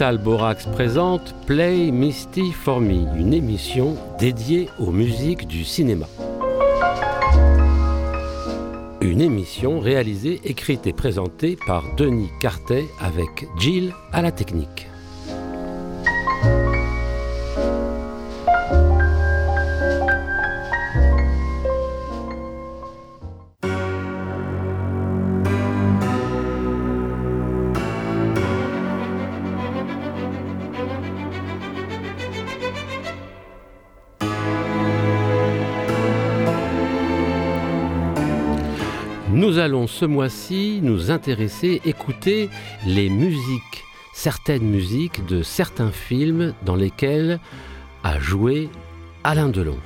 Borax présente Play Misty for Me, une émission dédiée aux musiques du cinéma. Une émission réalisée, écrite et présentée par Denis Cartet avec Jill à la technique. Ce mois-ci nous intéresser, écouter les musiques, certaines musiques de certains films dans lesquels a joué Alain Delon.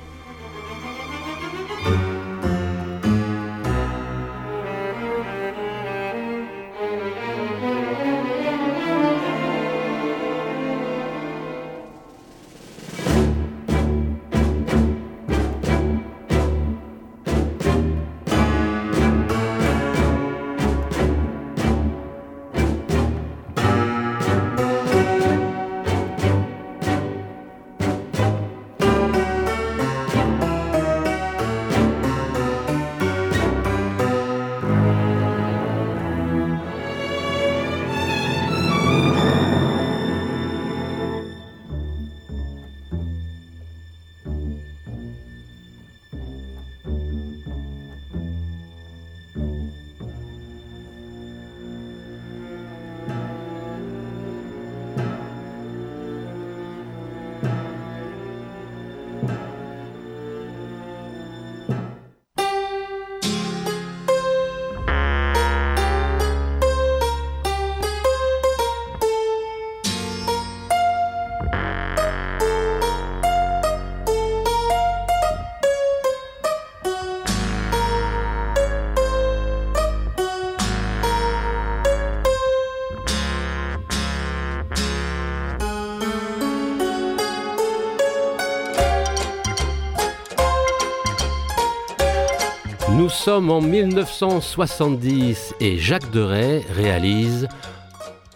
Sommes en 1970 et Jacques Deray réalise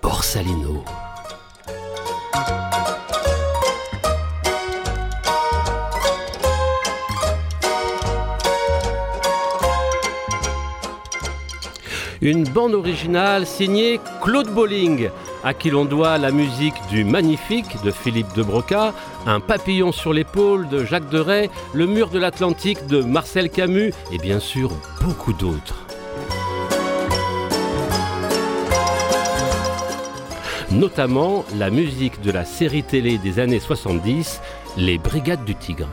Borsalino. Une bande originale signée Claude Bolling, à qui l'on doit la musique du Magnifique de Philippe de Broca, Un papillon sur l'épaule de Jacques Deray, Le mur de l'Atlantique de Marcel Camus et bien sûr beaucoup d'autres. Notamment la musique de la série télé des années 70, Les Brigades du Tigre.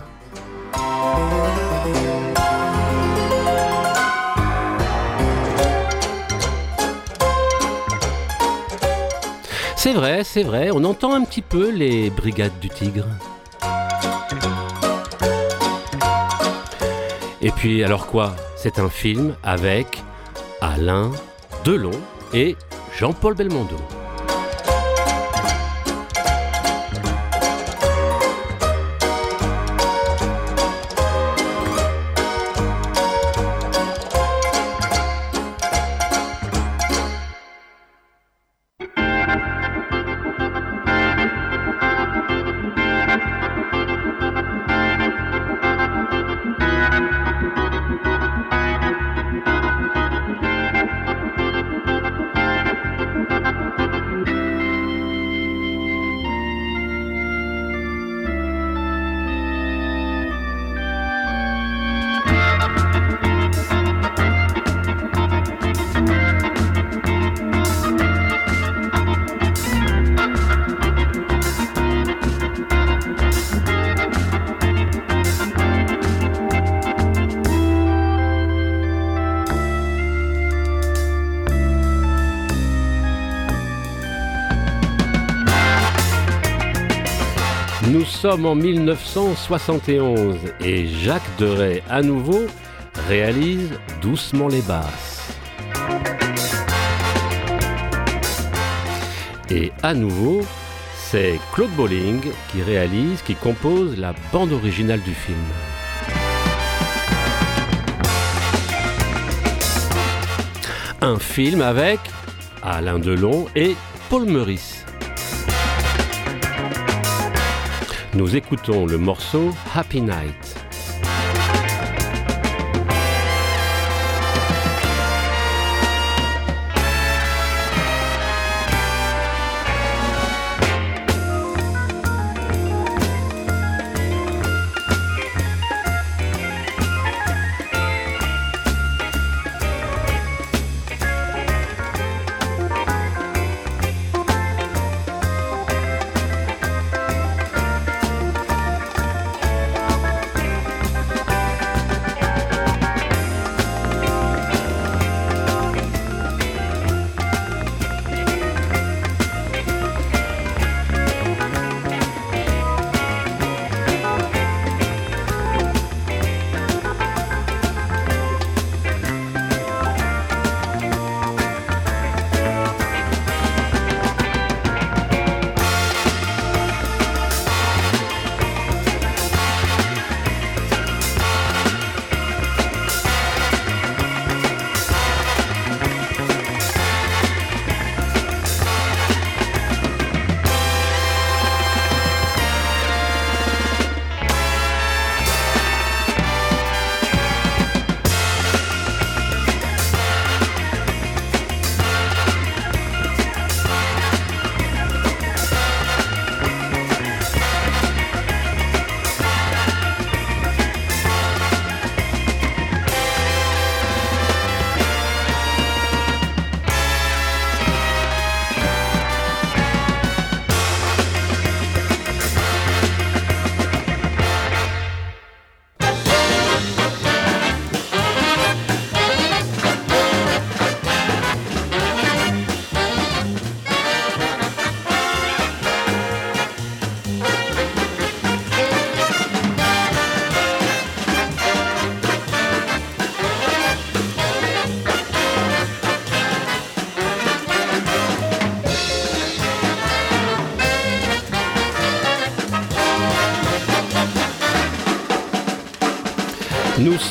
C'est vrai, c'est vrai, on entend un petit peu les Brigades du Tigre. Et puis alors quoi? C'est un film avec Alain Delon et Jean-Paul Belmondo. En 1971 et Jacques Deray à nouveau réalise doucement les basses. Et à nouveau, c'est Claude Bolling qui réalise, qui compose la bande originale du film. Un film avec Alain Delon et Paul Meurice. Nous écoutons le morceau Happy Night.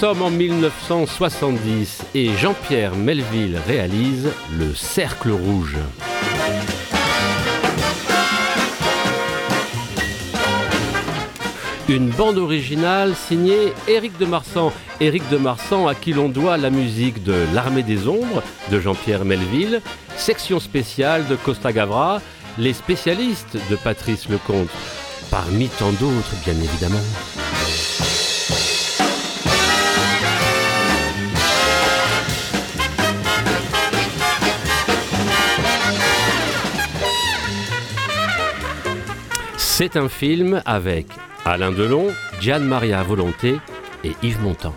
En 1970 et Jean-Pierre Melville réalise Le Cercle Rouge. Une bande originale signée Éric de Marsan. Éric de Marsan à qui l'on doit la musique de L'Armée des Ombres de Jean-Pierre Melville, section spéciale de Costa Gavra, les spécialistes de Patrice Lecomte, parmi tant d'autres bien évidemment. C'est un film avec Alain Delon, Diane Maria Volonté et Yves Montand.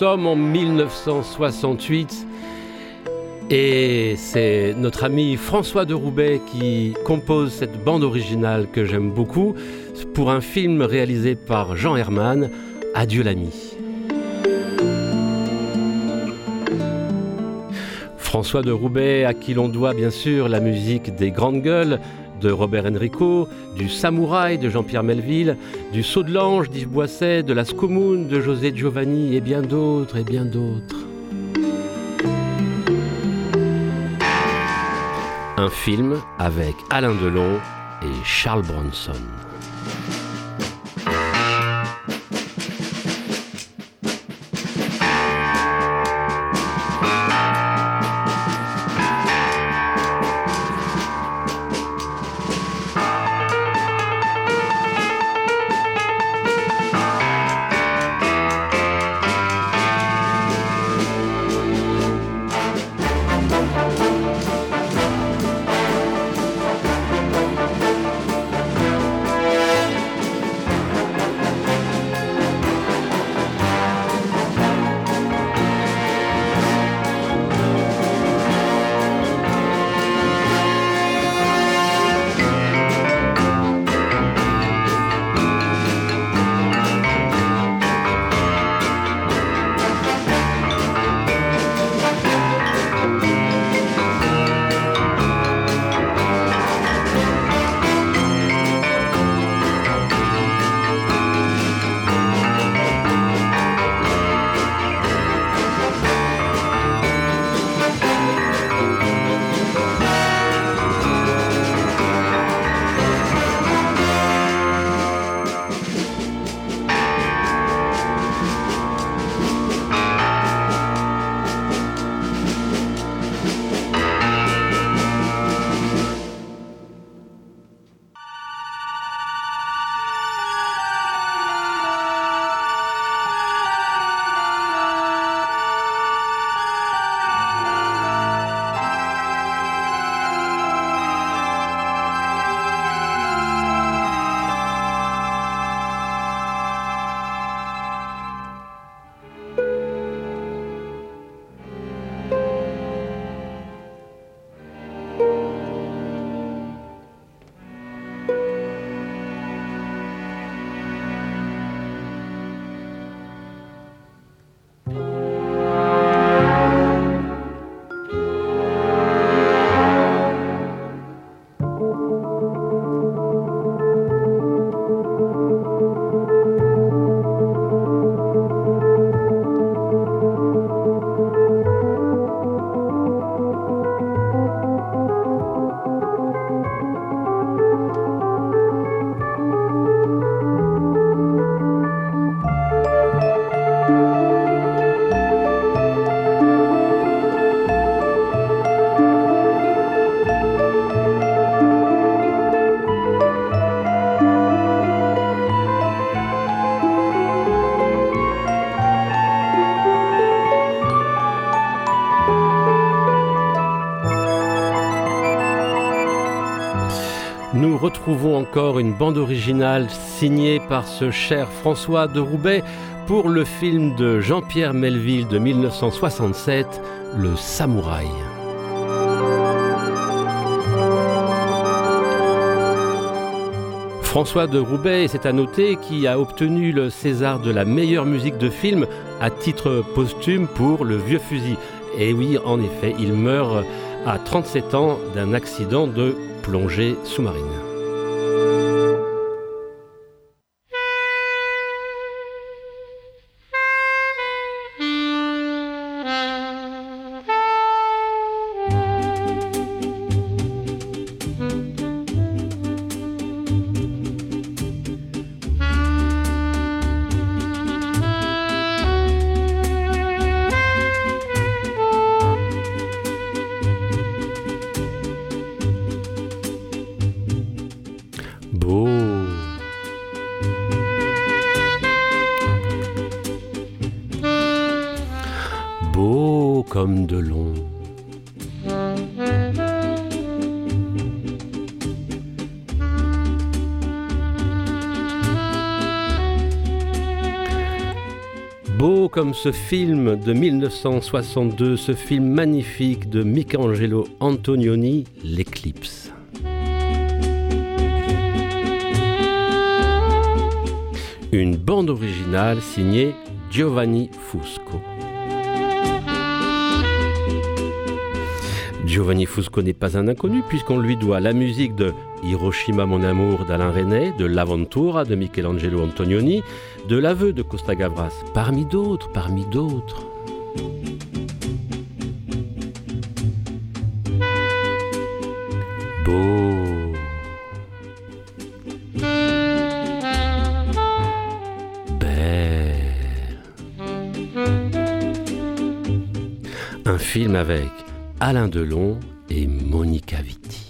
Sommes en 1968 et c'est notre ami François de Roubaix qui compose cette bande originale que j'aime beaucoup pour un film réalisé par Jean Herman, Adieu l'ami. François de Roubaix, à qui l'on doit bien sûr la musique des Grandes Gueules, de Robert Enrico, du Samouraï de Jean-Pierre Melville, du Saut de l'Ange d'Yves Boisset, de la Scomoun de José Giovanni et bien d'autres et bien d'autres. Un film avec Alain Delon et Charles Bronson. Retrouvons encore une bande originale signée par ce cher François de Roubaix pour le film de Jean-Pierre Melville de 1967, Le Samouraï. François de Roubaix, c'est à noter, qui a obtenu le César de la meilleure musique de film à titre posthume pour Le Vieux Fusil. Et oui, en effet, il meurt à 37 ans d'un accident de plongée sous-marine. Comme ce film de 1962, ce film magnifique de Michelangelo Antonioni, L'éclipse. Une bande originale signée Giovanni Fusco. Giovanni Fusco n'est pas un inconnu puisqu'on lui doit la musique de Hiroshima mon amour d'Alain René, de L'Aventura de Michelangelo Antonioni, de L'aveu de Costa Gavras, parmi d'autres, parmi d'autres. Beau. Belle. Un film avec Alain Delon et Monica Vitti.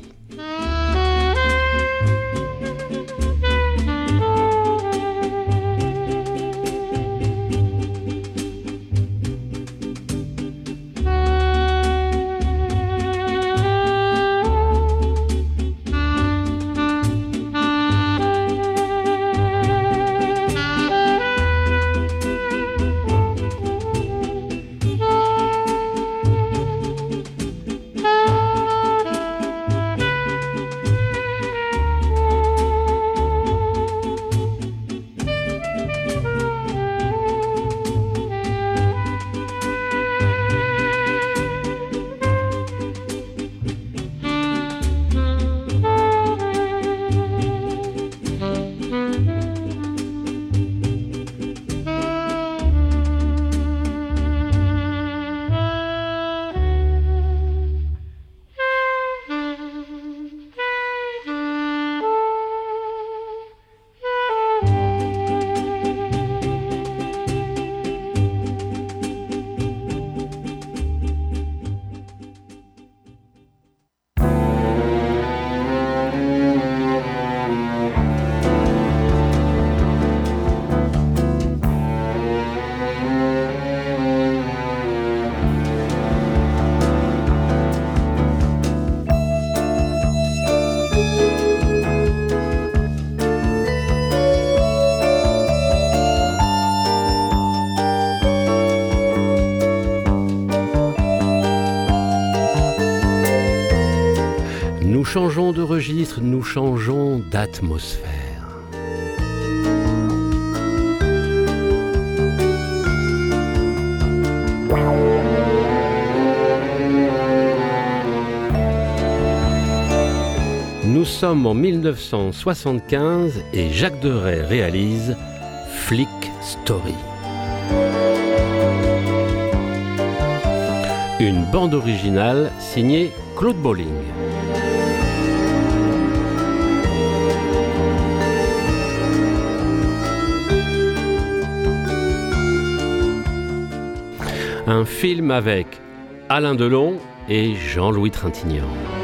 Changeons de registre, nous changeons d'atmosphère. Nous sommes en 1975 et Jacques Deray réalise Flick Story. Une bande originale signée Claude Bolling. Un film avec Alain Delon et Jean-Louis Trintignant.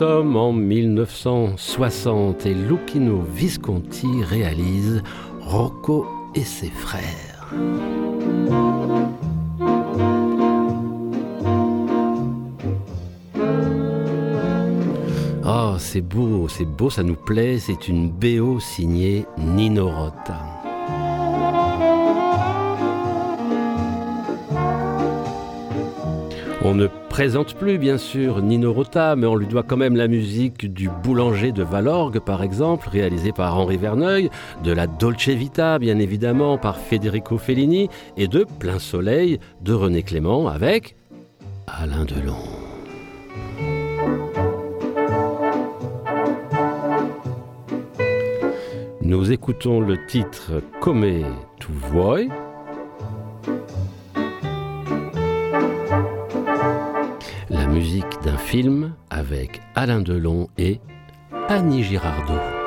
Sommes en 1960 et Lucchino Visconti réalise Rocco et ses frères. Oh, c'est beau, c'est beau, ça nous plaît, c'est une BO signée Nino Rota. On ne présente plus bien sûr Nino Rota, mais on lui doit quand même la musique du Boulanger de Valorgue par exemple, réalisé par Henri Verneuil, de la Dolce Vita bien évidemment par Federico Fellini, et de Plein Soleil de René Clément avec Alain Delon. Nous écoutons le titre Come tu vuoi? Musique d'un film avec Alain Delon et Annie Girardot.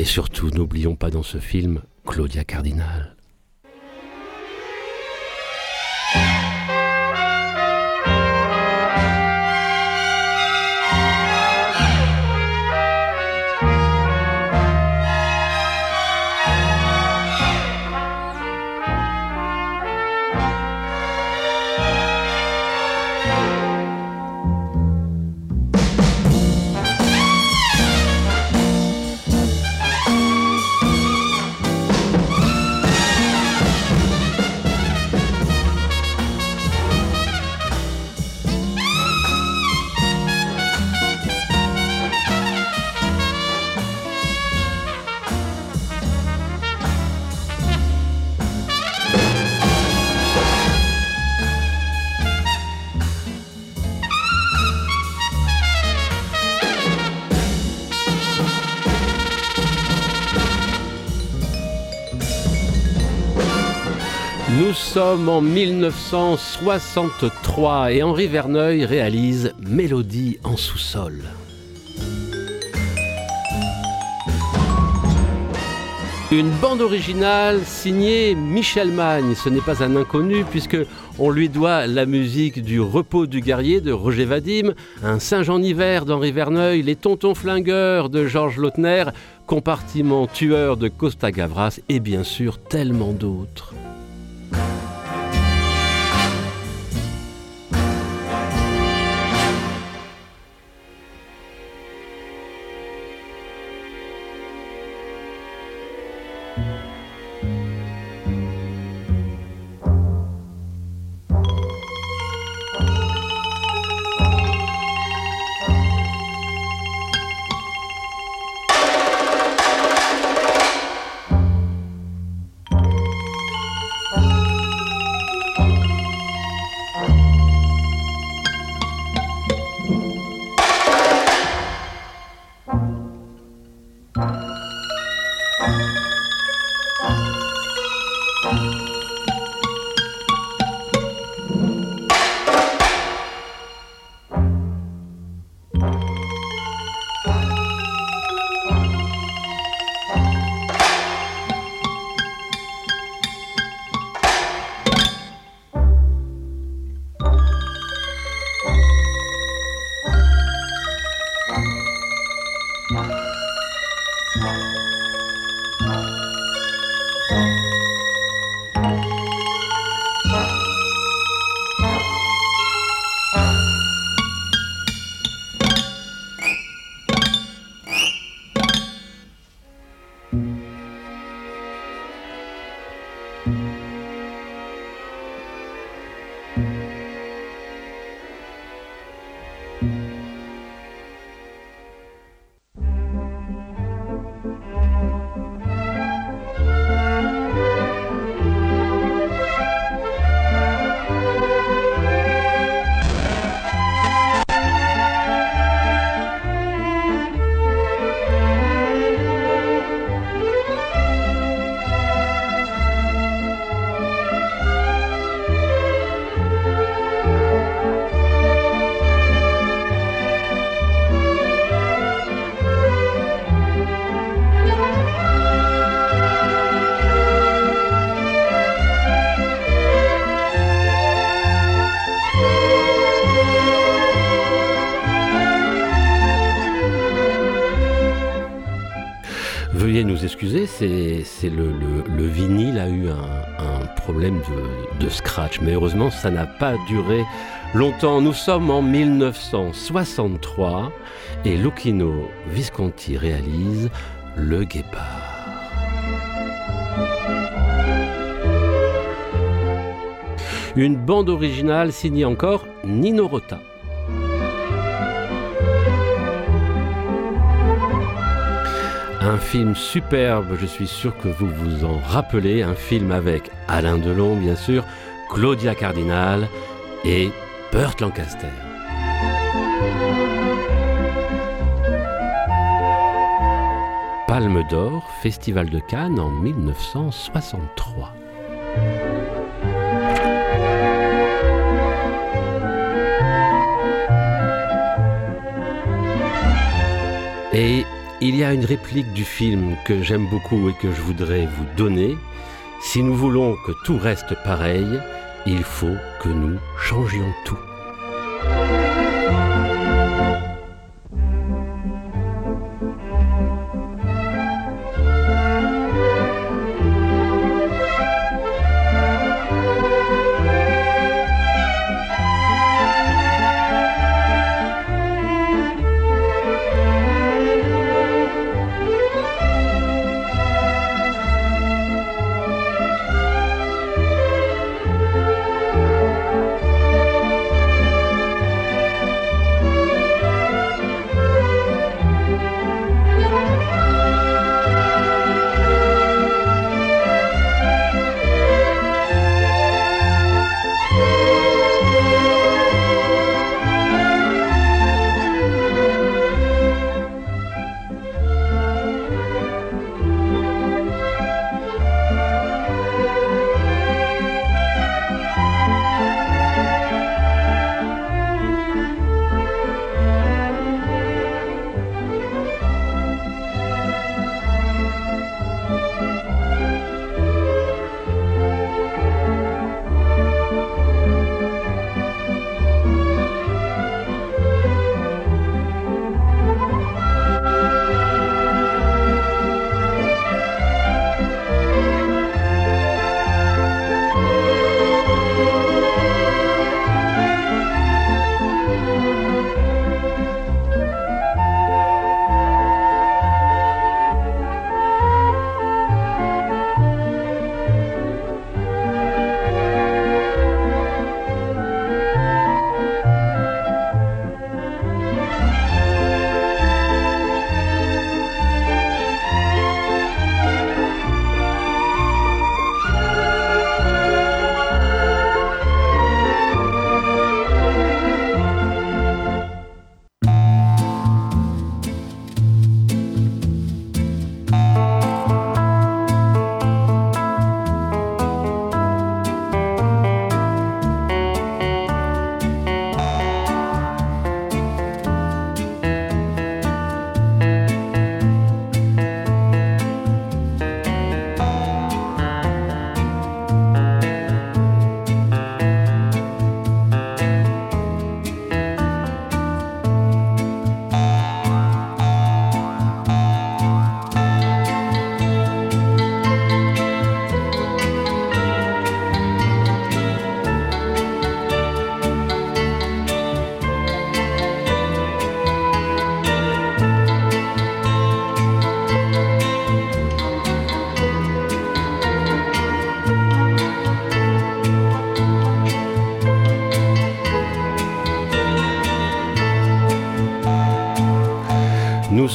Et surtout, n'oublions pas dans ce film Claudia Cardinal. En 1963 et Henri Verneuil réalise Mélodie en sous-sol. Une bande originale signée Michel Magne. Ce n'est pas un inconnu puisque on lui doit la musique du Repos du guerrier de Roger Vadim, un Saint-Jean hiver d'Henri Verneuil, les Tontons flingueurs de Georges Lautner, Compartiment tueur de Costa Gavras et bien sûr tellement d'autres. Mais heureusement ça n'a pas duré longtemps. Nous sommes en 1963 et Lucchino Visconti réalise Le Guépard. Une bande originale signée encore Nino Rota. Un film superbe, je suis sûr que vous vous en rappelez, un film avec Alain Delon bien sûr, Claudia Cardinal et Burt Lancaster. Palme d'Or, Festival de Cannes en 1963. Et il y a une réplique du film que j'aime beaucoup et que je voudrais vous donner. Si nous voulons que tout reste pareil, il faut que nous changions tout.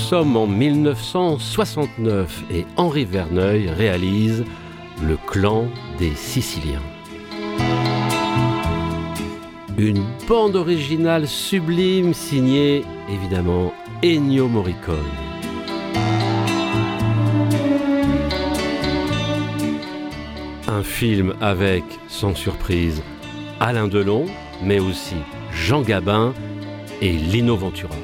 Sommes en 1969 et Henri Verneuil réalise Le clan des Siciliens. Une bande originale sublime signée évidemment Ennio Morricone. Un film avec, sans surprise, Alain Delon, mais aussi Jean Gabin et Lino Ventura.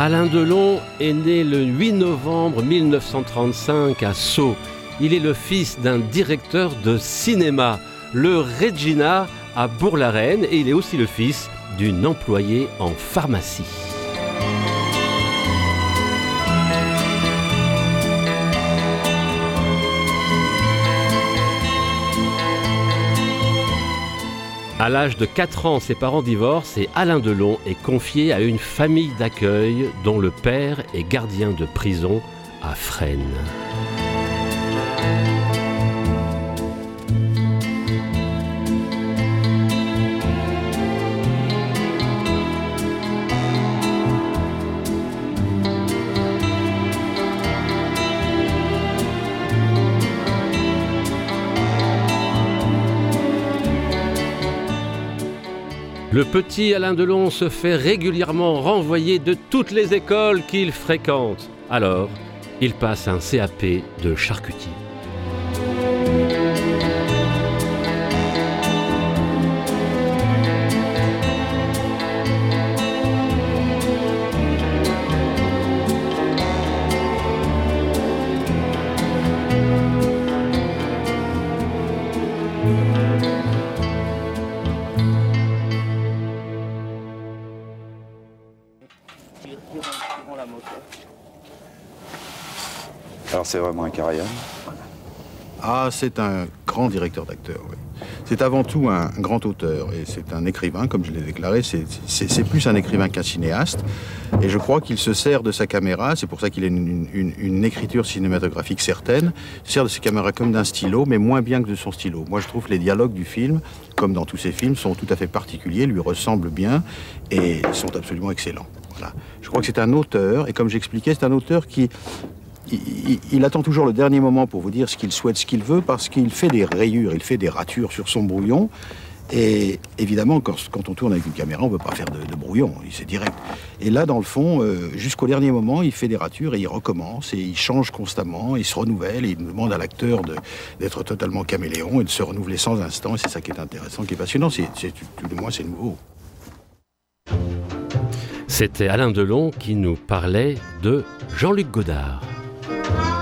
Alain Delon est né le 8 novembre 1935 à Sceaux. Il est le fils d'un directeur de cinéma, le Regina à Bourg-la-Reine, et il est aussi le fils d'une employée en pharmacie. À l'âge de 4 ans, ses parents divorcent et Alain Delon est confié à une famille d'accueil dont le père est gardien de prison à Fresnes. Le petit Alain Delon se fait régulièrement renvoyer de toutes les écoles qu'il fréquente. Alors, il passe un CAP de charcutier. C'est vraiment un carrière. Ah, c'est un grand directeur d'acteurs, oui. C'est avant tout un grand auteur et c'est un écrivain, comme je l'ai déclaré. C'est- plus un écrivain qu'un cinéaste. Et je crois qu'il se sert de sa caméra, c'est pour ça qu'il a une, écriture cinématographique certaine, il se sert de sa caméra comme d'un stylo, mais moins bien que de son stylo. Moi, je trouve les dialogues du film, comme dans tous ses films, sont tout à fait particuliers, lui ressemblent bien et sont absolument excellents. Je crois que c'est un auteur, et comme j'expliquais, c'est un auteur qui, il, attend toujours le dernier moment pour vous dire ce qu'il souhaite, ce qu'il veut, parce qu'il fait des rayures, il fait des ratures sur son brouillon. Et évidemment, quand, on tourne avec une caméra, on ne peut pas faire de, brouillon, c'est direct. Et là, dans le fond, euh, jusqu'au dernier moment, il fait des ratures et il recommence, et il change constamment, il se renouvelle, et il demande à l'acteur d'être totalement caméléon et de se renouveler sans instant, c'est ça qui est intéressant, qui est passionnant, c'est- tout du moins c'est nouveau. C'était Alain Delon qui nous parlait de Jean-Luc Godard. Bye.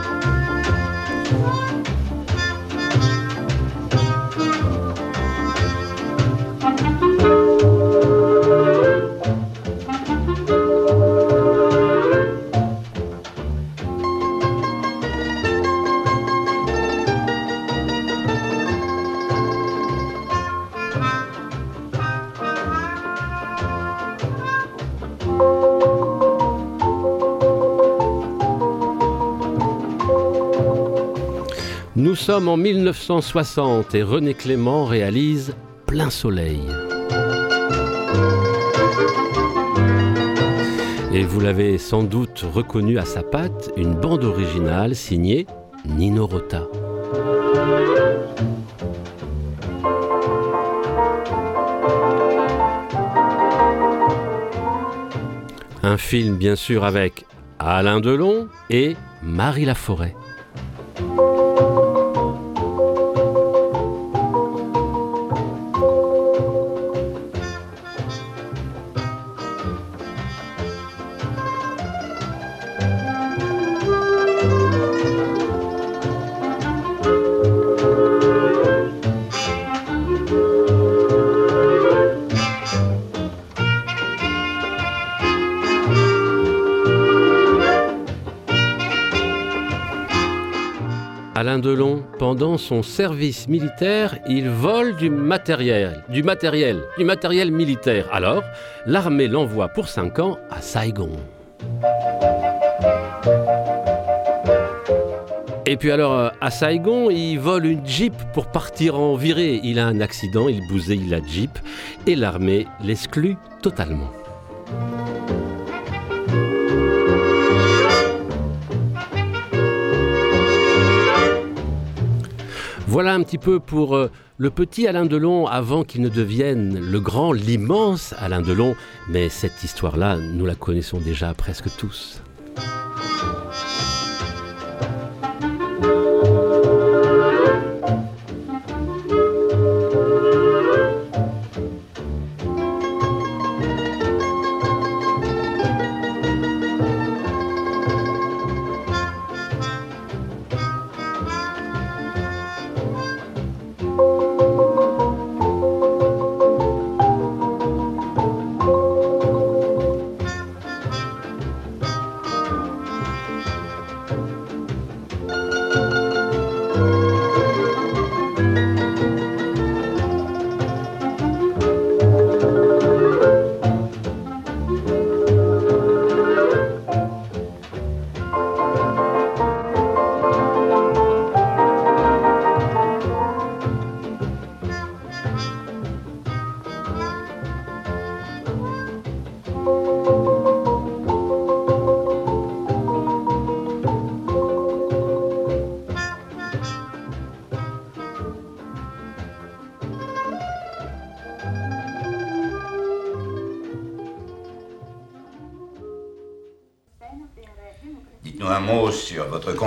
Nous sommes en 1960 et René Clément réalise Plein Soleil. Et vous l'avez sans doute reconnu à sa patte, une bande originale signée Nino Rota. Un film bien sûr avec Alain Delon et Marie Laforêt. Service militaire, il vole du matériel, du matériel, du matériel militaire. Alors, l'armée l'envoie pour 5 ans à Saigon. Et puis alors, euh, à Saigon, il vole une Jeep pour partir en virée. Il a un accident, il bousille la Jeep et l'armée l'exclut totalement. Voilà un petit peu pour euh, le petit Alain Delon avant qu'il ne devienne le grand, l'immense Alain Delon. Mais cette histoire-là, nous la connaissons déjà presque tous.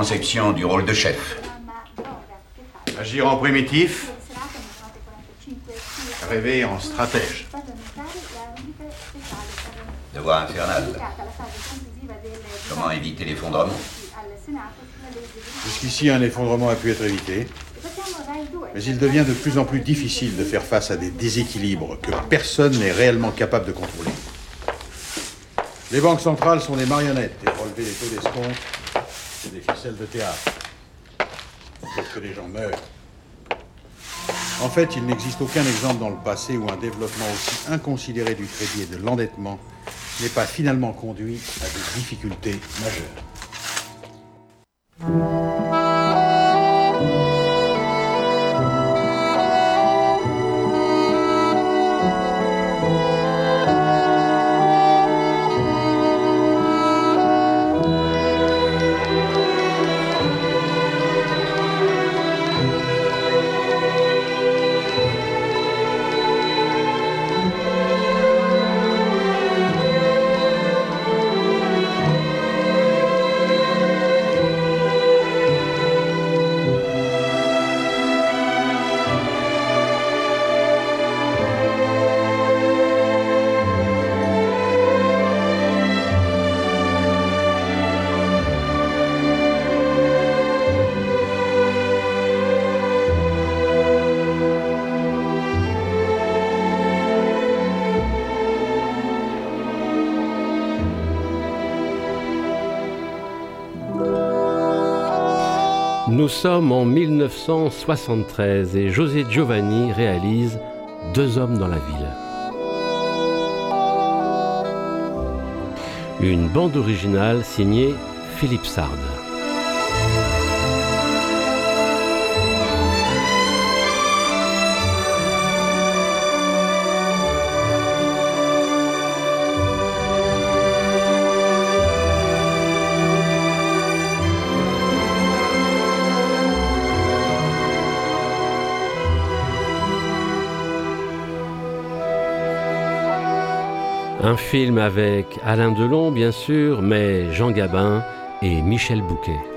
Conception du rôle de chef. Agir en primitif, rêver en stratège. Devoir infernal. Comment éviter l'effondrement? Jusqu'ici, un effondrement a pu être évité, mais il devient de plus en plus difficile de faire face à des déséquilibres que personne n'est réellement capable de contrôler. Les banques centrales sont des marionnettes et relever les taux d'escompte, ficelles de théâtre. Pour que les gens meurent. En fait, il n'existe aucun exemple dans le passé où un développement aussi inconsidéré du crédit et de l'endettement n'ait pas finalement conduit à des difficultés majeures. Sommes en 1973 et José Giovanni réalise Deux hommes dans la ville. Une bande originale signée Philippe Sard. Un film avec Alain Delon, bien sûr, mais Jean Gabin et Michel Bouquet.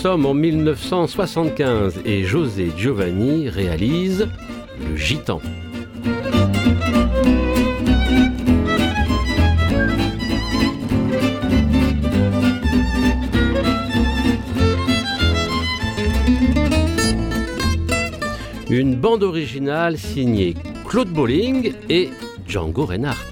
Sommes en 1975 et José Giovanni réalise Le Gitan. Une bande originale signée Claude Bolling et Django Reinhardt.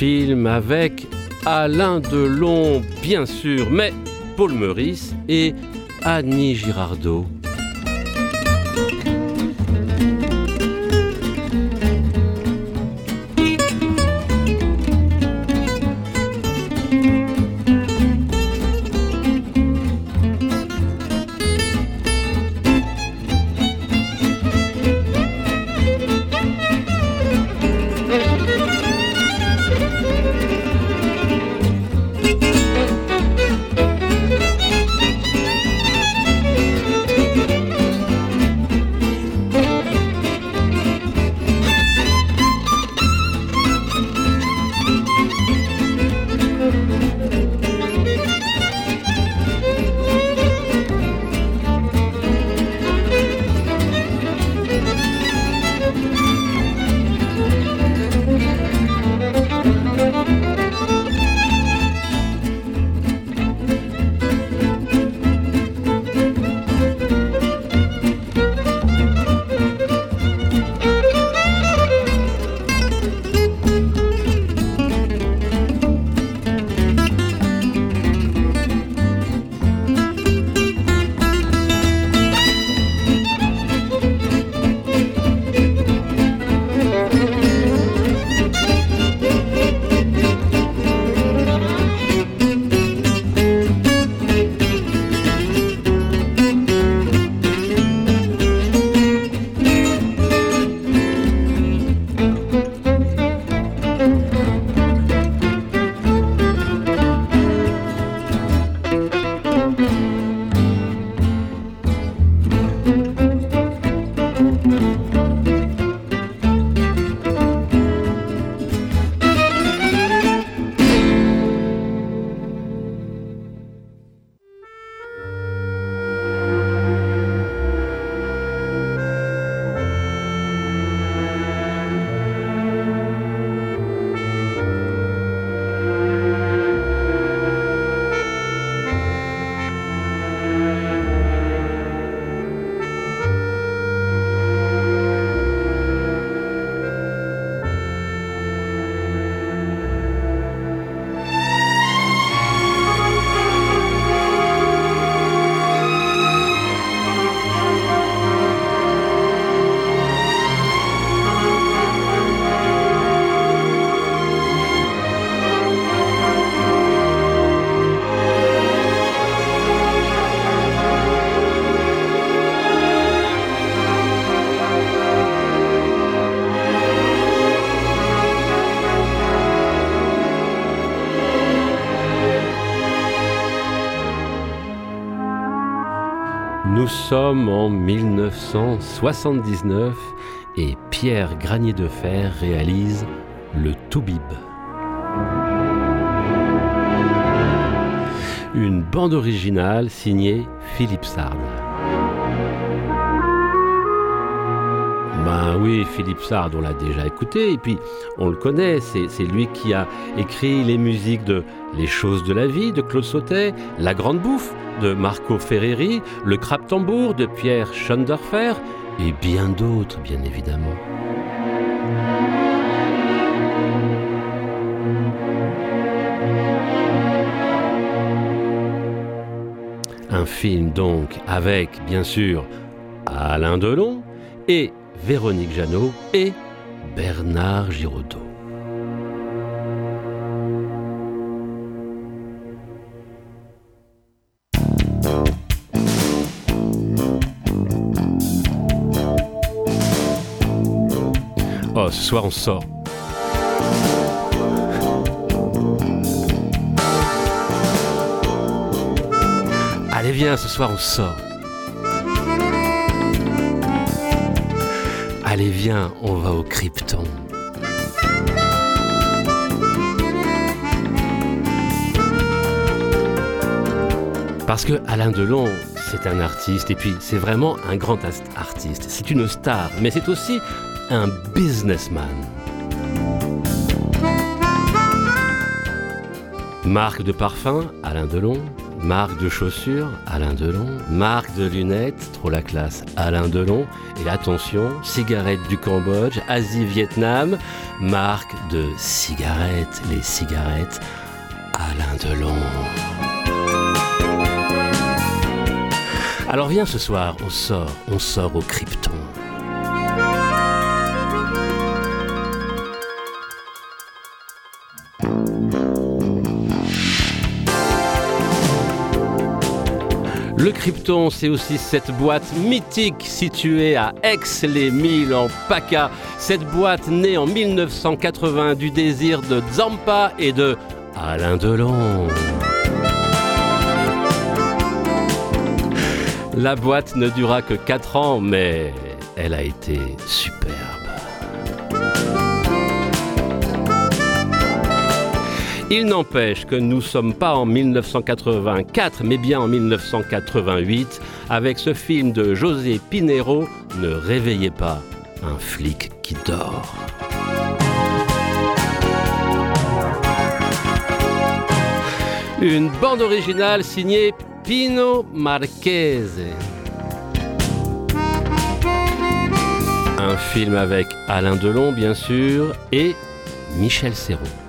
Film avec Alain Delon, bien sûr, mais Paul Meurice et Annie Girardot. Sommes en 1979 et Pierre Granier de Fer réalise le Toubib. Une bande originale signée Philippe Sard. Ben oui, Philippe Sard, on l'a déjà écouté, et puis on le connaît, c'est lui qui a écrit les musiques de Les choses de la vie de Claude Sautet, La Grande Bouffe de Marco Ferreri, Le Crabe Tambour de Pierre Schonderfer et bien d'autres, bien évidemment. Un film donc avec, bien sûr, Alain Delon et Véronique Jeannot et Bernard Giraudot. ce soir on sort. Allez viens, ce soir on sort. Allez viens, on va au Krypton. Parce que Alain Delon, c'est un artiste, et puis c'est vraiment un grand artiste. C'est une star, mais c'est aussi un businessman. Marque de parfum, Alain Delon. Marque de chaussures, Alain Delon. Marque de lunettes, trop la classe, Alain Delon. Et attention, cigarettes du Cambodge, Asie-Vietnam. Marque de cigarettes, les cigarettes, Alain Delon. Alors viens ce soir, on sort, on sort au Krypton. Le Krypton, c'est aussi cette boîte mythique située à Aix-les-Milles en PACA. Cette boîte née en 1980 du désir de Zampa et de Alain Delon. La boîte ne dura que 4 ans, mais elle a été superbe. Il n'empêche que nous ne sommes pas en 1984, mais bien en 1988, avec ce film de José Pinero, Ne réveillez pas un flic qui dort. Une bande originale signée Pino Marchese. Un film avec Alain Delon, bien sûr, et Michel Serrault.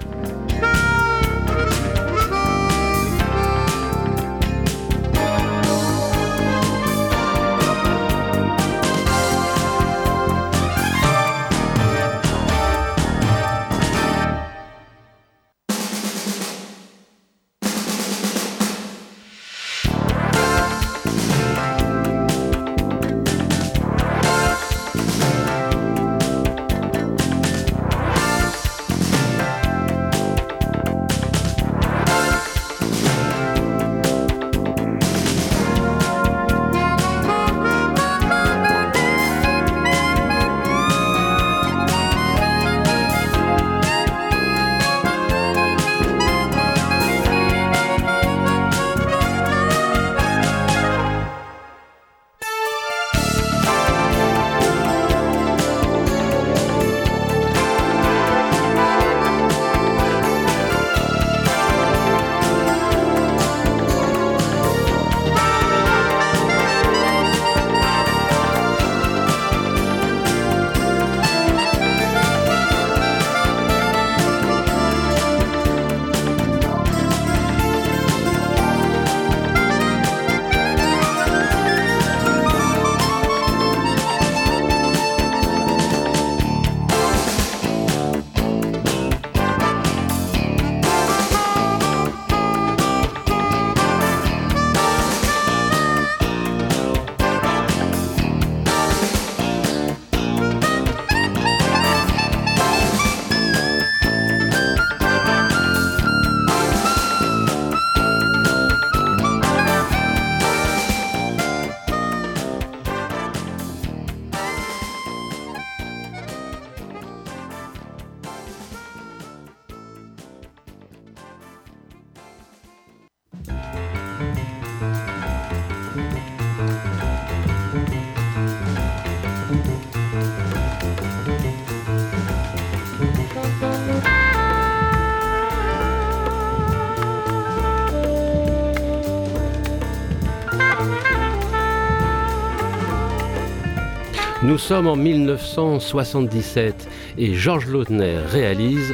Nous sommes en 1977 et Georges Lautner réalise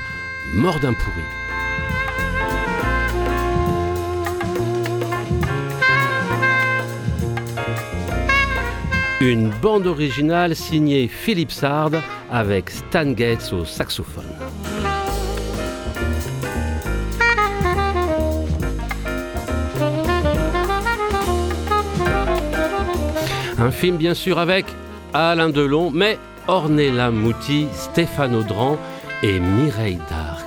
Mort d'un pourri. Une bande originale signée Philippe Sard avec Stan Getz au saxophone. Un film bien sûr avec Alain Delon, mais Ornella Mouti, Stéphane Audran et Mireille Darc.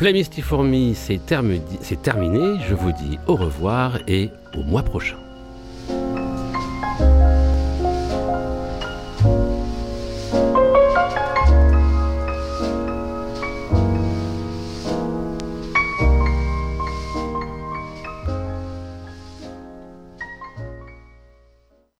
Play Misty for Me, c'est termi- c'est terminé. Je vous dis au revoir et au mois prochain.